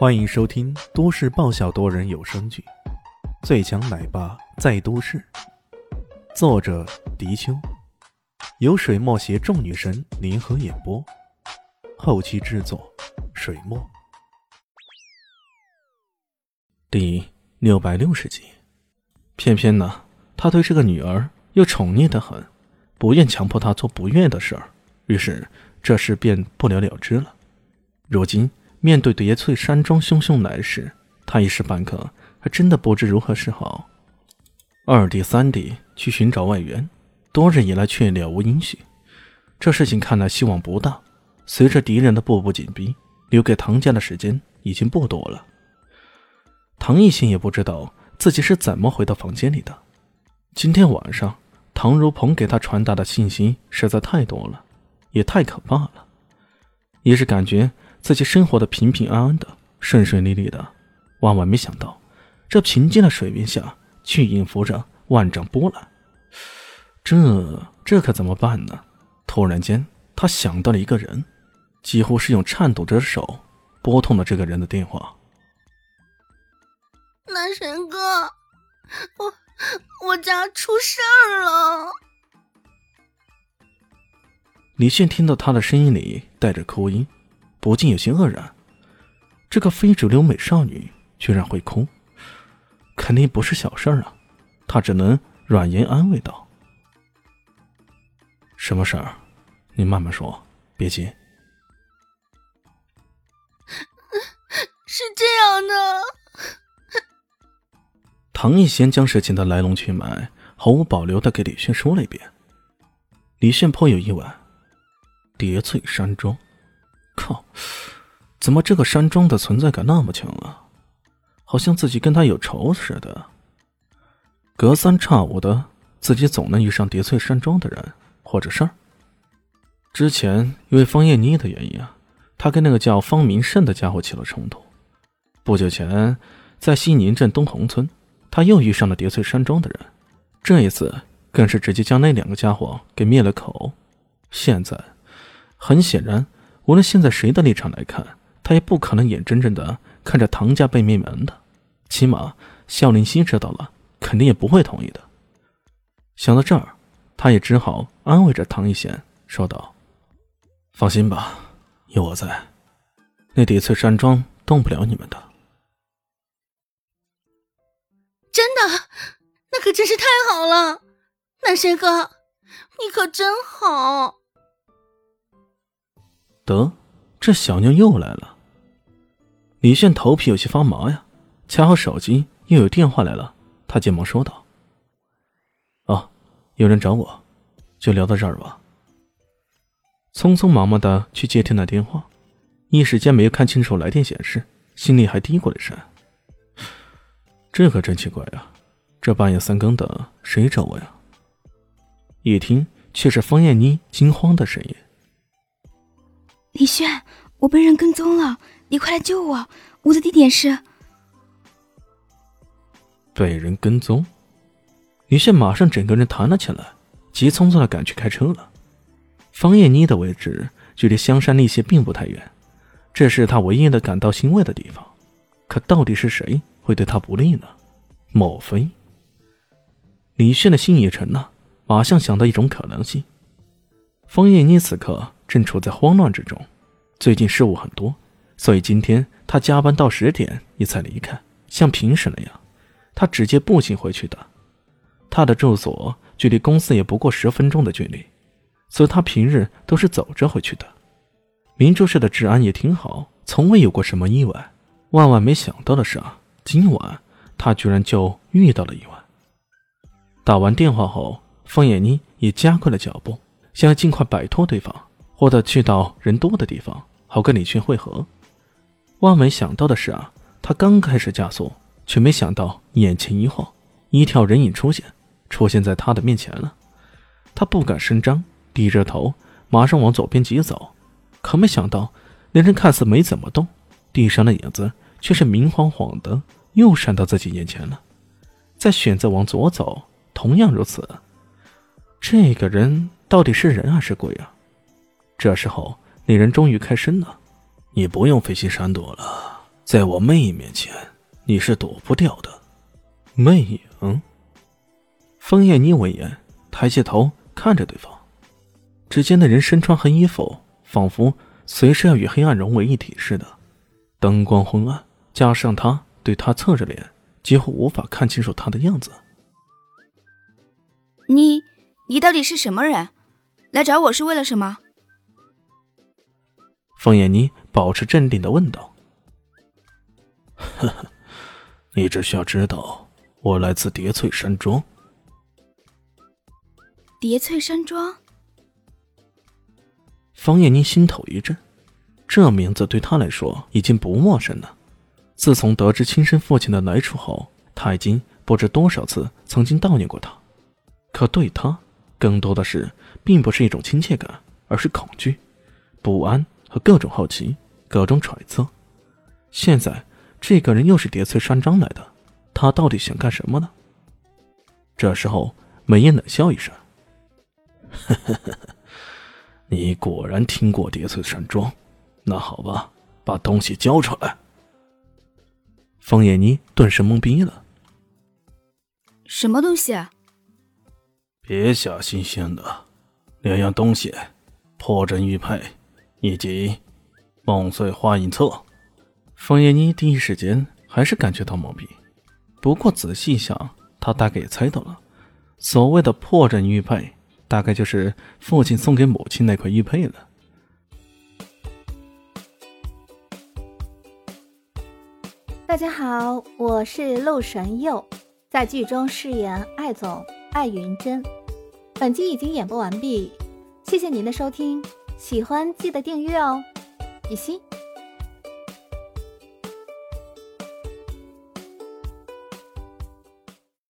欢迎收听都市爆笑多人有声剧《最强奶爸在都市》，作者：迪秋，由水墨携众女神联合演播，后期制作：水墨。第六百六十集，偏偏呢，他对这个女儿又宠溺的很，不愿强迫她做不愿的事儿，于是这事便不了了之了。如今。面对叠翠山庄汹汹来势，他一时半刻还真的不知如何是好。二弟、三弟去寻找外援，多日以来却了无音讯，这事情看来希望不大。随着敌人的步步紧逼，留给唐家的时间已经不多了。唐艺兴也不知道自己是怎么回到房间里的。今天晚上，唐如鹏给他传达的信息实在太多了，也太可怕了，也是感觉。自己生活的平平安安的、顺顺利利的，万万没想到，这平静的水面下却隐伏着万丈波澜。这这可怎么办呢？突然间，他想到了一个人，几乎是用颤抖着的手拨通了这个人的电话。男神哥，我我家出事儿了。李炫听到他的声音里带着哭音。不禁有些愕然，这个非主流美少女居然会哭，肯定不是小事儿啊！他只能软言安慰道：“什么事儿？你慢慢说，别急。”是这样的，唐艺贤将事情的来龙去脉毫无保留的给李炫说了一遍。李炫颇有意外，叠翠山庄。靠！怎么这个山庄的存在感那么强啊？好像自己跟他有仇似的。隔三差五的，自己总能遇上叠翠山庄的人或者事儿。之前因为方艳妮的原因啊，他跟那个叫方明胜的家伙起了冲突。不久前，在西宁镇东红村，他又遇上了叠翠山庄的人。这一次，更是直接将那两个家伙给灭了口。现在，很显然。无论现在谁的立场来看，他也不可能眼睁睁的看着唐家被灭门的。起码孝林熙知道了，肯定也不会同意的。想到这儿，他也只好安慰着唐一贤，说道：“放心吧，有我在，那叠翠山庄动不了你们的。”真的，那可真是太好了，南神哥，你可真好。得，这小妞又来了。李炫头皮有些发麻呀，恰好手机又有电话来了，他急忙说道：“哦，有人找我，就聊到这儿吧。”匆匆忙忙的去接听了电话，一时间没有看清楚来电显示，心里还嘀咕了声：“这可真奇怪呀，这半夜三更的，谁找我呀？”一听，却是方艳妮惊慌的声音。李炫，我被人跟踪了，你快来救我！我的地点是……被人跟踪。李炫马上整个人弹了起来，急匆匆的赶去开车了。方艳妮的位置距离香山那些并不太远，这是他唯一的感到欣慰的地方。可到底是谁会对他不利呢？莫非……李炫的心一沉呐，马上想到一种可能性。方艳妮此刻。正处在慌乱之中，最近事务很多，所以今天他加班到十点也才离开。像平时那样，他直接步行回去的。他的住所距离公司也不过十分钟的距离，所以他平日都是走着回去的。明珠市的治安也挺好，从未有过什么意外。万万没想到的是啊，今晚他居然就遇到了意外。打完电话后，方艳妮也加快了脚步，想要尽快摆脱对方。或者去到人多的地方，好跟李迅会合。万没想到的是啊，他刚开始加速，却没想到眼前一晃，一条人影出现，出现在他的面前了。他不敢声张，低着头，马上往左边疾走。可没想到，那人看似没怎么动，地上的影子却是明晃晃的，又闪到自己眼前了。再选择往左走，同样如此。这个人到底是人还是鬼啊？这时候，那人终于开声了：“你不用费心闪躲了，在我魅影面前，你是躲不掉的。魅影。枫叶妮闻言，抬起头看着对方。只见那人身穿黑衣服，仿佛随时要与黑暗融为一体似的。灯光昏暗，加上他对他侧着脸，几乎无法看清楚他的样子。你，你到底是什么人？来找我是为了什么？枫叶妮保持镇定的问道。呵呵，你只需要知道，我来自叠翠山庄。叠翠山庄。方艳妮心头一震，这名字对她来说已经不陌生了。自从得知亲生父亲的来处后，她已经不知多少次曾经悼念过他。可对他，更多的是并不是一种亲切感，而是恐惧、不安和各种好奇、各种揣测。现在。这个人又是叠翠山庄来的，他到底想干什么呢？这时候，美艳冷笑一声：“ 你果然听过叠翠山庄，那好吧，把东西交出来。”方艳妮顿时懵逼了：“什么东西？”“别瞎新鲜的，两样东西：破阵玉佩以及梦碎花影册。”方艳妮第一时间还是感觉到懵逼，不过仔细想，她大概也猜到了，所谓的破阵玉佩，大概就是父亲送给母亲那块玉佩了。大家好，我是陆神佑，在剧中饰演艾总艾云珍。本集已经演播完毕，谢谢您的收听，喜欢记得订阅哦，比心。